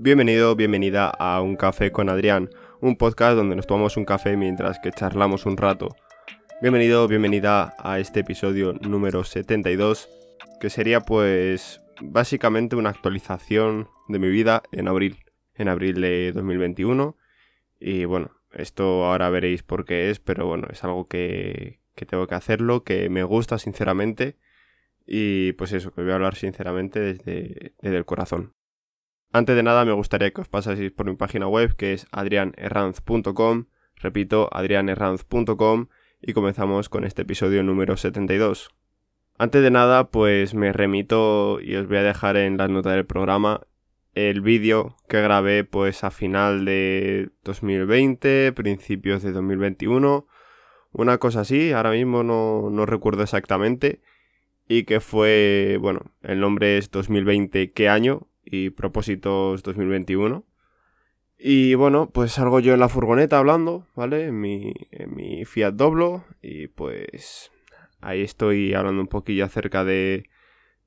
Bienvenido, bienvenida a Un Café con Adrián, un podcast donde nos tomamos un café mientras que charlamos un rato. Bienvenido, bienvenida a este episodio número 72, que sería pues básicamente una actualización de mi vida en abril, en abril de 2021. Y bueno, esto ahora veréis por qué es, pero bueno, es algo que, que tengo que hacerlo, que me gusta sinceramente. Y pues eso, que voy a hablar sinceramente desde, desde el corazón. Antes de nada me gustaría que os pasaseis por mi página web que es adrianerranz.com, repito, adrianerranz.com y comenzamos con este episodio número 72. Antes de nada, pues me remito y os voy a dejar en las notas del programa el vídeo que grabé pues a final de 2020, principios de 2021, una cosa así, ahora mismo no, no recuerdo exactamente, y que fue, bueno, el nombre es 2020, ¿qué año? Y propósitos 2021. Y bueno, pues salgo yo en la furgoneta hablando, ¿vale? En mi, en mi Fiat Doblo y pues ahí estoy hablando un poquillo acerca de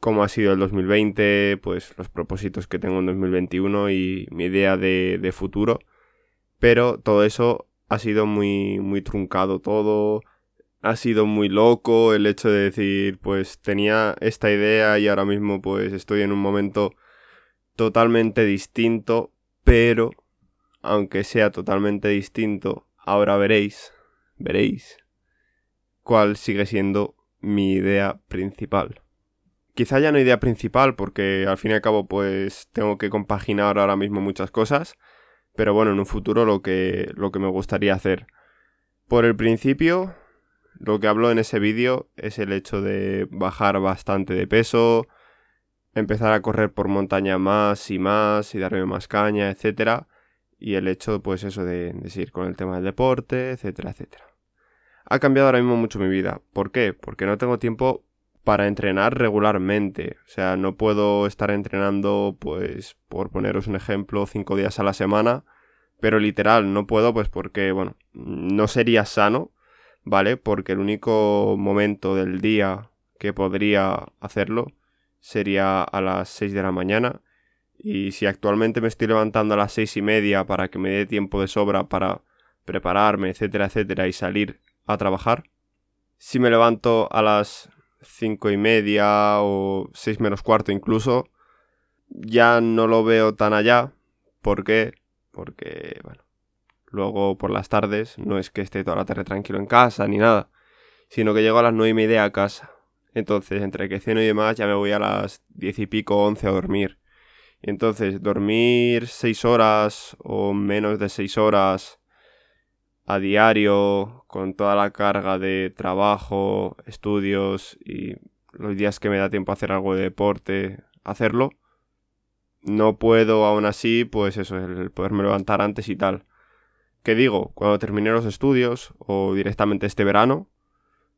cómo ha sido el 2020, pues los propósitos que tengo en 2021 y mi idea de, de futuro. Pero todo eso ha sido muy, muy truncado todo, ha sido muy loco el hecho de decir, pues tenía esta idea y ahora mismo pues estoy en un momento totalmente distinto, pero aunque sea totalmente distinto, ahora veréis, veréis cuál sigue siendo mi idea principal. Quizá ya no idea principal porque al fin y al cabo pues tengo que compaginar ahora mismo muchas cosas, pero bueno, en un futuro lo que, lo que me gustaría hacer. Por el principio, lo que hablo en ese vídeo es el hecho de bajar bastante de peso, empezar a correr por montaña más y más y darme más caña, etcétera. Y el hecho, pues eso, de, de seguir con el tema del deporte, etcétera, etcétera. Ha cambiado ahora mismo mucho mi vida. ¿Por qué? Porque no tengo tiempo para entrenar regularmente. O sea, no puedo estar entrenando, pues, por poneros un ejemplo, cinco días a la semana. Pero literal, no puedo, pues porque, bueno, no sería sano, ¿vale? Porque el único momento del día que podría hacerlo sería a las 6 de la mañana. Y si actualmente me estoy levantando a las seis y media para que me dé tiempo de sobra para prepararme, etcétera, etcétera, y salir a trabajar, si me levanto a las cinco y media o seis menos cuarto incluso, ya no lo veo tan allá. ¿Por qué? Porque, bueno, luego por las tardes no es que esté toda la tarde tranquilo en casa ni nada, sino que llego a las nueve y media a casa entonces, entre que ceno y demás, ya me voy a las diez y pico, once a dormir. Y entonces, dormir seis horas o menos de seis horas a diario, con toda la carga de trabajo, estudios y los días que me da tiempo a hacer algo de deporte, hacerlo. No puedo aún así, pues eso, el poderme levantar antes y tal. ¿Qué digo? Cuando termine los estudios o directamente este verano,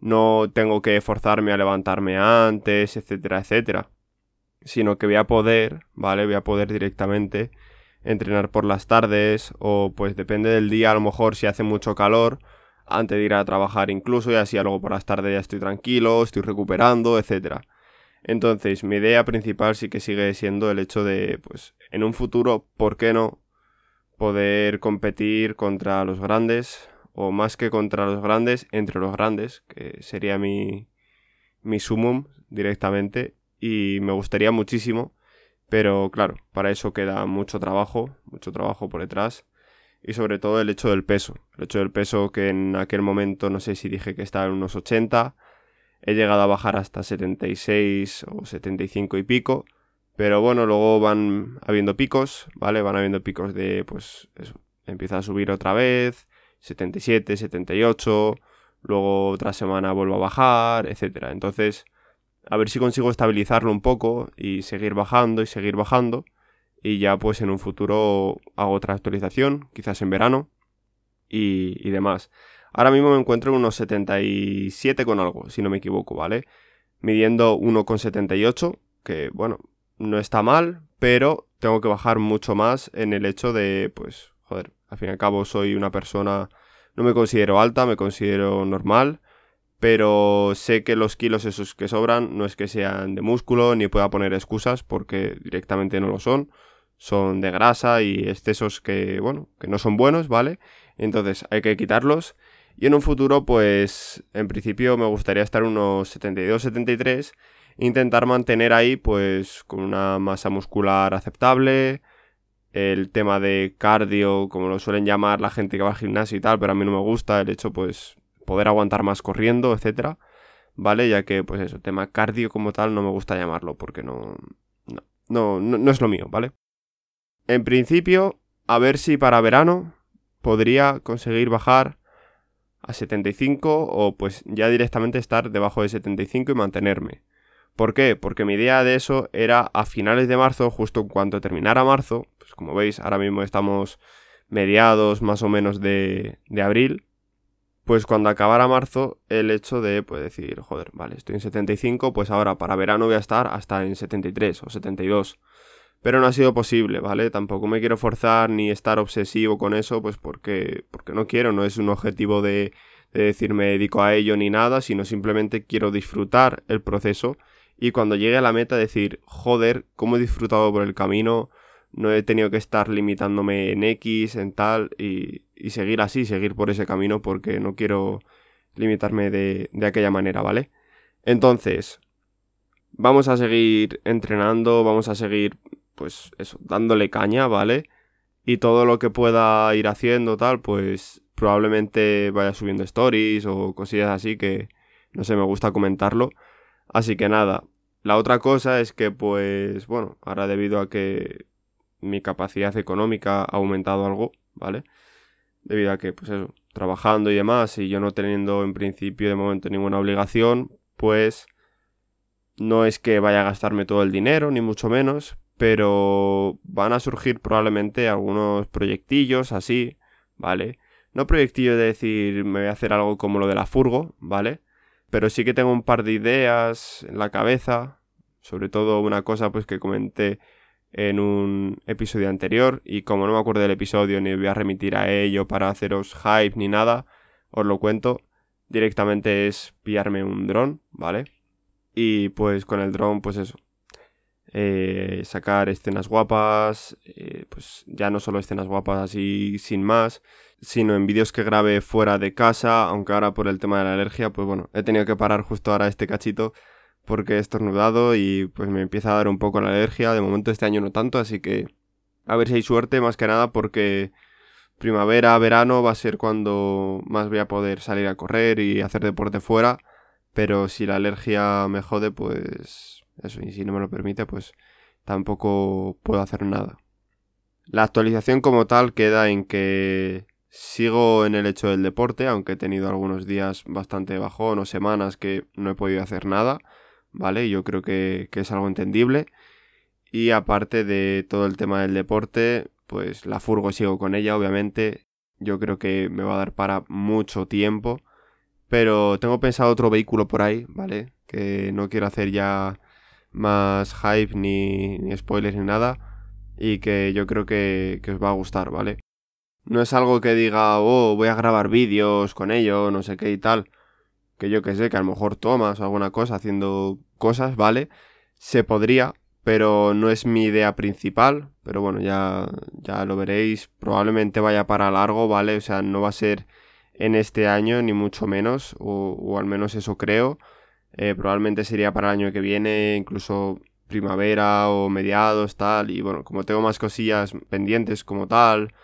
no tengo que forzarme a levantarme antes, etcétera, etcétera. Sino que voy a poder, ¿vale? Voy a poder directamente entrenar por las tardes o pues depende del día, a lo mejor si hace mucho calor, antes de ir a trabajar incluso y así luego por las tardes ya estoy tranquilo, estoy recuperando, etcétera. Entonces, mi idea principal sí que sigue siendo el hecho de, pues, en un futuro, ¿por qué no? Poder competir contra los grandes, o más que contra los grandes, entre los grandes, que sería mi, mi sumum directamente, y me gustaría muchísimo, pero claro, para eso queda mucho trabajo, mucho trabajo por detrás, y sobre todo el hecho del peso, el hecho del peso que en aquel momento no sé si dije que estaba en unos 80, he llegado a bajar hasta 76 o 75 y pico, pero bueno, luego van habiendo picos, ¿vale? Van habiendo picos de, pues, eso, empieza a subir otra vez, 77, 78, luego otra semana vuelvo a bajar, etc. Entonces, a ver si consigo estabilizarlo un poco y seguir bajando y seguir bajando. Y ya pues en un futuro hago otra actualización, quizás en verano y, y demás. Ahora mismo me encuentro en unos 77 con algo, si no me equivoco, ¿vale? Midiendo 1,78, que bueno, no está mal, pero tengo que bajar mucho más en el hecho de, pues, joder, al fin y al cabo soy una persona, no me considero alta, me considero normal, pero sé que los kilos esos que sobran no es que sean de músculo ni pueda poner excusas porque directamente no lo son, son de grasa y excesos que, bueno, que no son buenos, ¿vale? Entonces hay que quitarlos. Y en un futuro, pues, en principio me gustaría estar unos 72-73 intentar mantener ahí, pues, con una masa muscular aceptable, el tema de cardio, como lo suelen llamar la gente que va al gimnasio y tal, pero a mí no me gusta el hecho, pues, poder aguantar más corriendo, etcétera, ¿vale? Ya que, pues eso, tema cardio como tal no me gusta llamarlo porque no, no, no, no es lo mío, ¿vale? En principio, a ver si para verano podría conseguir bajar a 75 o pues ya directamente estar debajo de 75 y mantenerme. ¿Por qué? Porque mi idea de eso era a finales de marzo, justo en cuanto terminara marzo, pues como veis ahora mismo estamos mediados más o menos de, de abril, pues cuando acabara marzo el hecho de pues decir, joder, vale, estoy en 75, pues ahora para verano voy a estar hasta en 73 o 72. Pero no ha sido posible, ¿vale? Tampoco me quiero forzar ni estar obsesivo con eso, pues porque, porque no quiero, no es un objetivo de, de decir me dedico a ello ni nada, sino simplemente quiero disfrutar el proceso y cuando llegue a la meta decir, joder, cómo he disfrutado por el camino, no he tenido que estar limitándome en X, en tal, y, y seguir así, seguir por ese camino porque no quiero limitarme de, de aquella manera, ¿vale? Entonces, vamos a seguir entrenando, vamos a seguir pues eso, dándole caña, ¿vale? Y todo lo que pueda ir haciendo tal, pues probablemente vaya subiendo stories o cosillas así que no sé, me gusta comentarlo. Así que nada, la otra cosa es que pues bueno, ahora debido a que mi capacidad económica ha aumentado algo, ¿vale? Debido a que pues eso, trabajando y demás y yo no teniendo en principio de momento ninguna obligación, pues no es que vaya a gastarme todo el dinero, ni mucho menos, pero van a surgir probablemente algunos proyectillos así, ¿vale? No proyectillos de decir me voy a hacer algo como lo de la furgo, ¿vale? Pero sí que tengo un par de ideas en la cabeza, sobre todo una cosa pues que comenté en un episodio anterior y como no me acuerdo del episodio ni voy a remitir a ello para haceros hype ni nada, os lo cuento, directamente es pillarme un dron, ¿vale? Y pues con el dron pues eso, eh, sacar escenas guapas, eh, pues ya no solo escenas guapas así sin más, sino en vídeos que grabe fuera de casa, aunque ahora por el tema de la alergia, pues bueno, he tenido que parar justo ahora este cachito porque he estornudado y pues me empieza a dar un poco la alergia, de momento este año no tanto, así que a ver si hay suerte más que nada porque primavera, verano va a ser cuando más voy a poder salir a correr y hacer deporte fuera, pero si la alergia me jode, pues eso, y si no me lo permite, pues tampoco puedo hacer nada. La actualización como tal queda en que sigo en el hecho del deporte, aunque he tenido algunos días bastante bajón o semanas que no he podido hacer nada, ¿vale? Yo creo que, que es algo entendible. Y aparte de todo el tema del deporte, pues la furgo sigo con ella, obviamente. Yo creo que me va a dar para mucho tiempo. Pero tengo pensado otro vehículo por ahí, ¿vale? Que no quiero hacer ya más hype ni, spoilers ni nada y que yo creo que, os va a gustar, ¿vale? No es algo que diga, oh, voy a grabar vídeos con ello, no sé qué y tal, que yo que sé, que a lo mejor tomas alguna cosa haciendo cosas, ¿vale? Se podría, pero no es mi idea principal, pero bueno, ya, ya lo veréis, probablemente vaya para largo, ¿vale? O sea, no va a ser en este año, ni mucho menos, o al menos eso creo. Eh, probablemente sería para el año que viene, incluso primavera o mediados, tal. Y bueno, como tengo más cosillas pendientes como tal,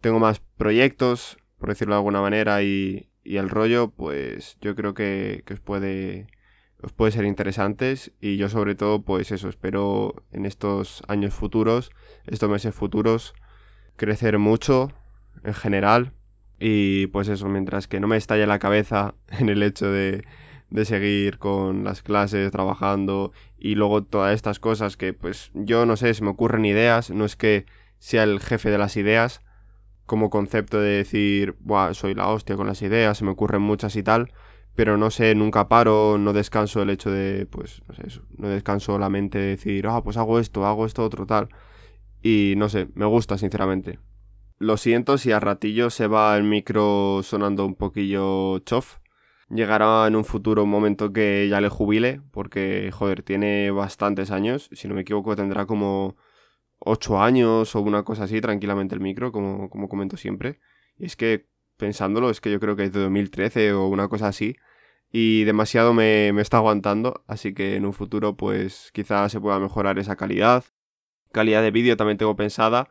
tengo más proyectos, por decirlo de alguna manera, y, el rollo, pues yo creo que, que, os puede os puede ser interesantes y yo sobre todo pues eso espero en estos años futuros estos meses futuros crecer mucho en general y pues eso mientras que no me estalle la cabeza en el hecho de de seguir con las clases, trabajando y luego todas estas cosas que pues yo no sé, se me ocurren ideas, no es que sea el jefe de las ideas como concepto de decir, Buah, soy la hostia con las ideas, se me ocurren muchas y tal, pero no sé, nunca paro, no descanso el hecho de, pues, no sé, eso, no descanso la mente de decir, ah, pues hago esto, hago esto, otro tal. Y no sé, me gusta, sinceramente. Lo siento si a ratillo se va el micro sonando un poquillo chof, Llegará en un futuro un momento que ya le jubile, porque, joder, tiene bastantes años. Si no me equivoco, tendrá como 8 años o una cosa así, tranquilamente el micro, como, como comento siempre. Y es que, pensándolo, es que yo creo que es de 2013 o una cosa así. Y demasiado me, me está aguantando, así que en un futuro pues quizás se pueda mejorar esa calidad. Calidad de vídeo también tengo pensada.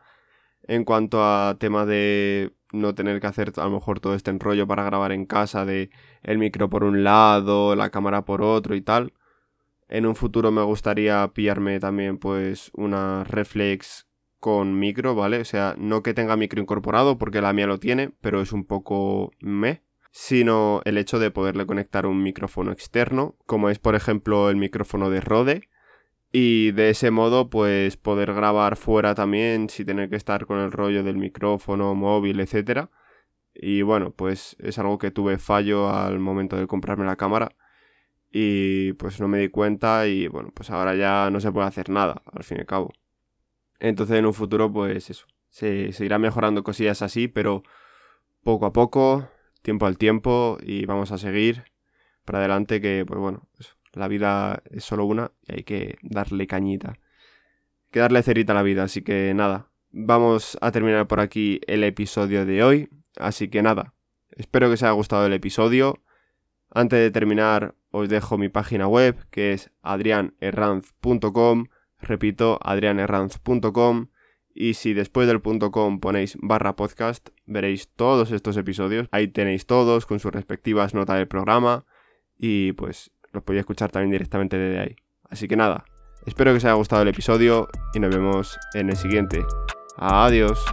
En cuanto a tema de no tener que hacer a lo mejor todo este enrollo para grabar en casa de el micro por un lado, la cámara por otro y tal. En un futuro me gustaría pillarme también pues una reflex con micro, ¿vale? O sea, no que tenga micro incorporado porque la mía lo tiene, pero es un poco me, sino el hecho de poderle conectar un micrófono externo, como es por ejemplo el micrófono de Rode, y de ese modo pues poder grabar fuera también sin tener que estar con el rollo del micrófono, móvil, etc. Y bueno, pues es algo que tuve fallo al momento de comprarme la cámara y pues no me di cuenta y bueno, pues ahora ya no se puede hacer nada, al fin y al cabo. Entonces en un futuro pues eso, se, irá mejorando cosillas así, pero poco a poco, tiempo al tiempo y vamos a seguir para adelante que pues bueno, la vida es solo una y hay que darle cañita. Hay que darle cerita a la vida, así que nada, vamos a terminar por aquí el episodio de hoy, así que nada, espero que os haya gustado el episodio. Antes de terminar, os dejo mi página web que es adrianerranz.com. Repito, adrianerranz.com. Y si después del .com ponéis barra podcast, veréis todos estos episodios. Ahí tenéis todos con sus respectivas notas del programa. Y pues los podéis escuchar también directamente desde ahí. Así que nada, espero que os haya gustado el episodio y nos vemos en el siguiente. Adiós.